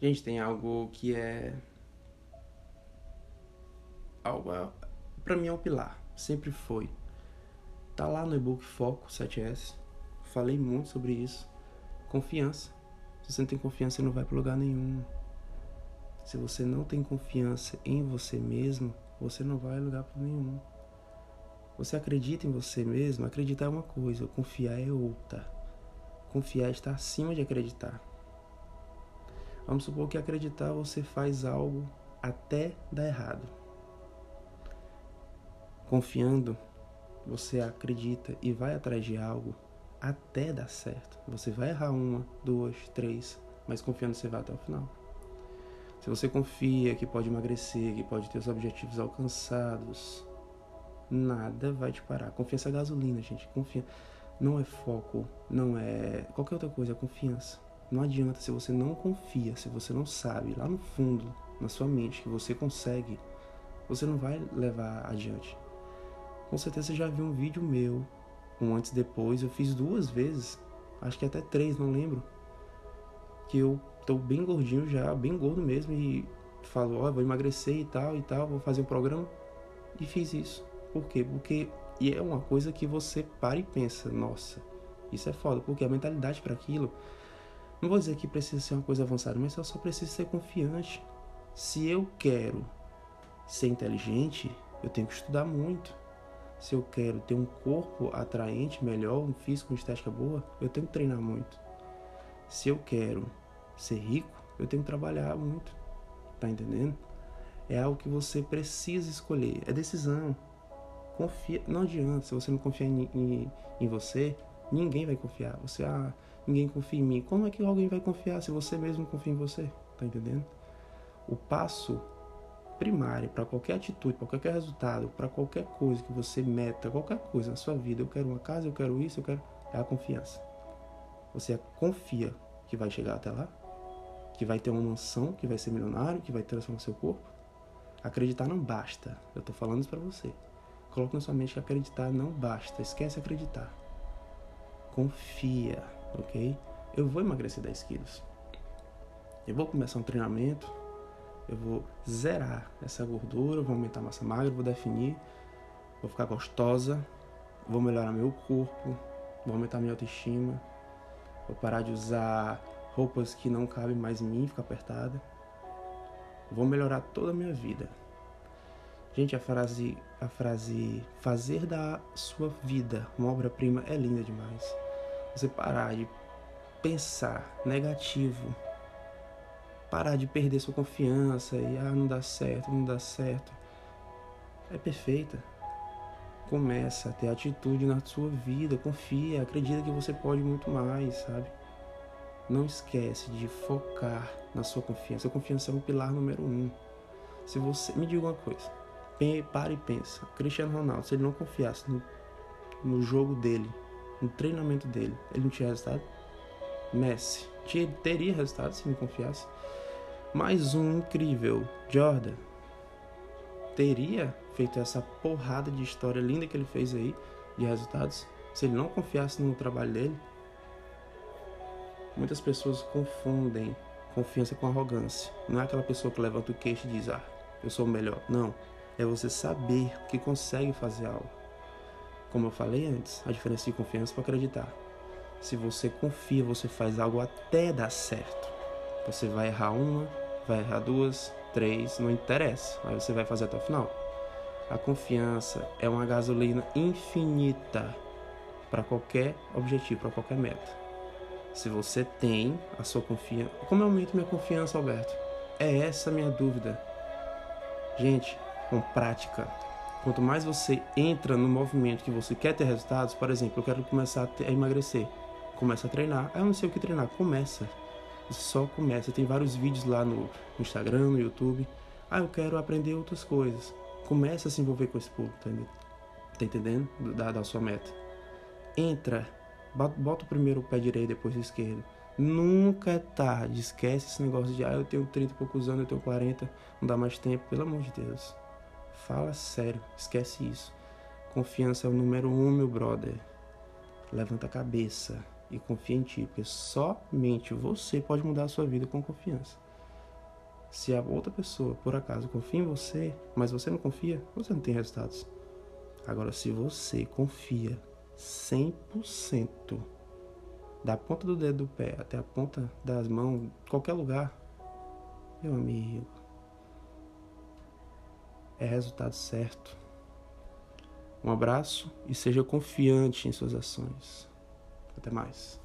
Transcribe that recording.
Gente, tem algo que é. Algo. Pra mim é um pilar. Sempre foi. Tá lá no e-book Foco 7S. Falei muito sobre isso. Confiança. Se você não tem confiança, você não vai para lugar nenhum. Se você não tem confiança em você mesmo, você não vai a lugar nenhum. Você acredita em você mesmo? Acreditar é uma coisa, confiar é outra. Confiar está acima de acreditar. Vamos supor que acreditar você faz algo até dar errado. Confiando, você acredita e vai atrás de algo até dar certo. Você vai errar uma, duas, três, mas confiando você vai até o final. Se você confia que pode emagrecer, que pode ter os objetivos alcançados, nada vai te parar. Confiança é gasolina, gente. Confia. Não é foco, não é qualquer outra coisa, é confiança. Não adianta se você não confia, se você não sabe lá no fundo, na sua mente, que você consegue, você não vai levar adiante. Com certeza você já viu um vídeo meu, um antes e depois. Eu fiz duas vezes, acho que até três, não lembro. Que eu tô bem gordinho já, bem gordo mesmo, e falo, ó, oh, vou emagrecer e tal e tal, vou fazer um programa. E fiz isso. Por quê? Porque e é uma coisa que você para e pensa, nossa, isso é foda, porque a mentalidade para aquilo não vou dizer que precisa ser uma coisa avançada, mas eu só preciso ser confiante. Se eu quero ser inteligente, eu tenho que estudar muito. Se eu quero ter um corpo atraente, melhor, um físico, uma estética boa, eu tenho que treinar muito. Se eu quero ser rico, eu tenho que trabalhar muito. Tá entendendo? É algo que você precisa escolher. É decisão. Confia. Não adianta. Se você não confiar em, em, em você, ninguém vai confiar. Você, ah, ninguém confia em mim. Como é que alguém vai confiar se você mesmo confia em você? Tá entendendo? O passo primário para qualquer atitude, para qualquer resultado, para qualquer coisa que você meta, qualquer coisa na sua vida, eu quero uma casa, eu quero isso, eu quero, é a confiança. Você confia que vai chegar até lá, que vai ter uma mansão, que vai ser milionário, que vai transformar seu corpo. Acreditar não basta. Eu tô falando isso para você. Coloque na sua mente que acreditar não basta. Esquece acreditar. Confia ok? Eu vou emagrecer 10 quilos. Eu vou começar um treinamento, eu vou zerar essa gordura, vou aumentar a massa magra, vou definir, vou ficar gostosa, vou melhorar meu corpo, vou aumentar minha autoestima, vou parar de usar roupas que não cabem mais em mim, ficar apertada. Vou melhorar toda a minha vida. Gente, a frase, a frase fazer da sua vida uma obra-prima é linda demais. Você parar de pensar negativo, parar de perder sua confiança e ah, não dá certo, não dá certo. É perfeita. Começa a ter atitude na sua vida, confia, acredita que você pode muito mais, sabe? Não esquece de focar na sua confiança. A confiança é um pilar número um. Se você me diga uma coisa, para e pensa. Cristiano Ronaldo, se ele não confiasse no, no jogo dele, no treinamento dele, ele não tinha resultado? Messi teria resultado se me confiasse. Mais um incrível, Jordan, teria feito essa porrada de história linda que ele fez aí, de resultados, se ele não confiasse no trabalho dele? Muitas pessoas confundem confiança com arrogância. Não é aquela pessoa que levanta o queixo e diz, ah, eu sou o melhor. Não. É você saber que consegue fazer algo. Como eu falei antes, a diferença de confiança para acreditar. Se você confia, você faz algo até dar certo. Você vai errar uma, vai errar duas, três, não interessa. Aí você vai fazer até o final. A confiança é uma gasolina infinita para qualquer objetivo, para qualquer meta. Se você tem a sua confiança. Como eu aumento minha confiança, Alberto? É essa a minha dúvida. Gente, com prática, Quanto mais você entra no movimento que você quer ter resultados, por exemplo, eu quero começar a emagrecer, começa a treinar. Ah, eu não sei o que treinar, começa. Só começa. Tem vários vídeos lá no, Instagram, no YouTube. Ah, eu quero aprender outras coisas. Começa a se envolver com esse público, tá, tá entendendo? Da, da sua meta. Entra, bota o primeiro pé direito, depois o esquerdo. Nunca é tarde. Esquece esse negócio de, ah, eu tenho 30 e poucos anos, eu tenho 40, não dá mais tempo. Pelo amor de Deus. Fala sério, esquece isso. Confiança é o número um, meu brother. Levanta a cabeça e confia em ti, porque somente você pode mudar a sua vida com confiança. Se a outra pessoa, por acaso, confia em você, mas você não confia, você não tem resultados. Agora, se você confia 100%, da ponta do dedo do pé até a ponta das mãos, qualquer lugar, meu amigo, é resultado certo. Um abraço e seja confiante em suas ações. Até mais.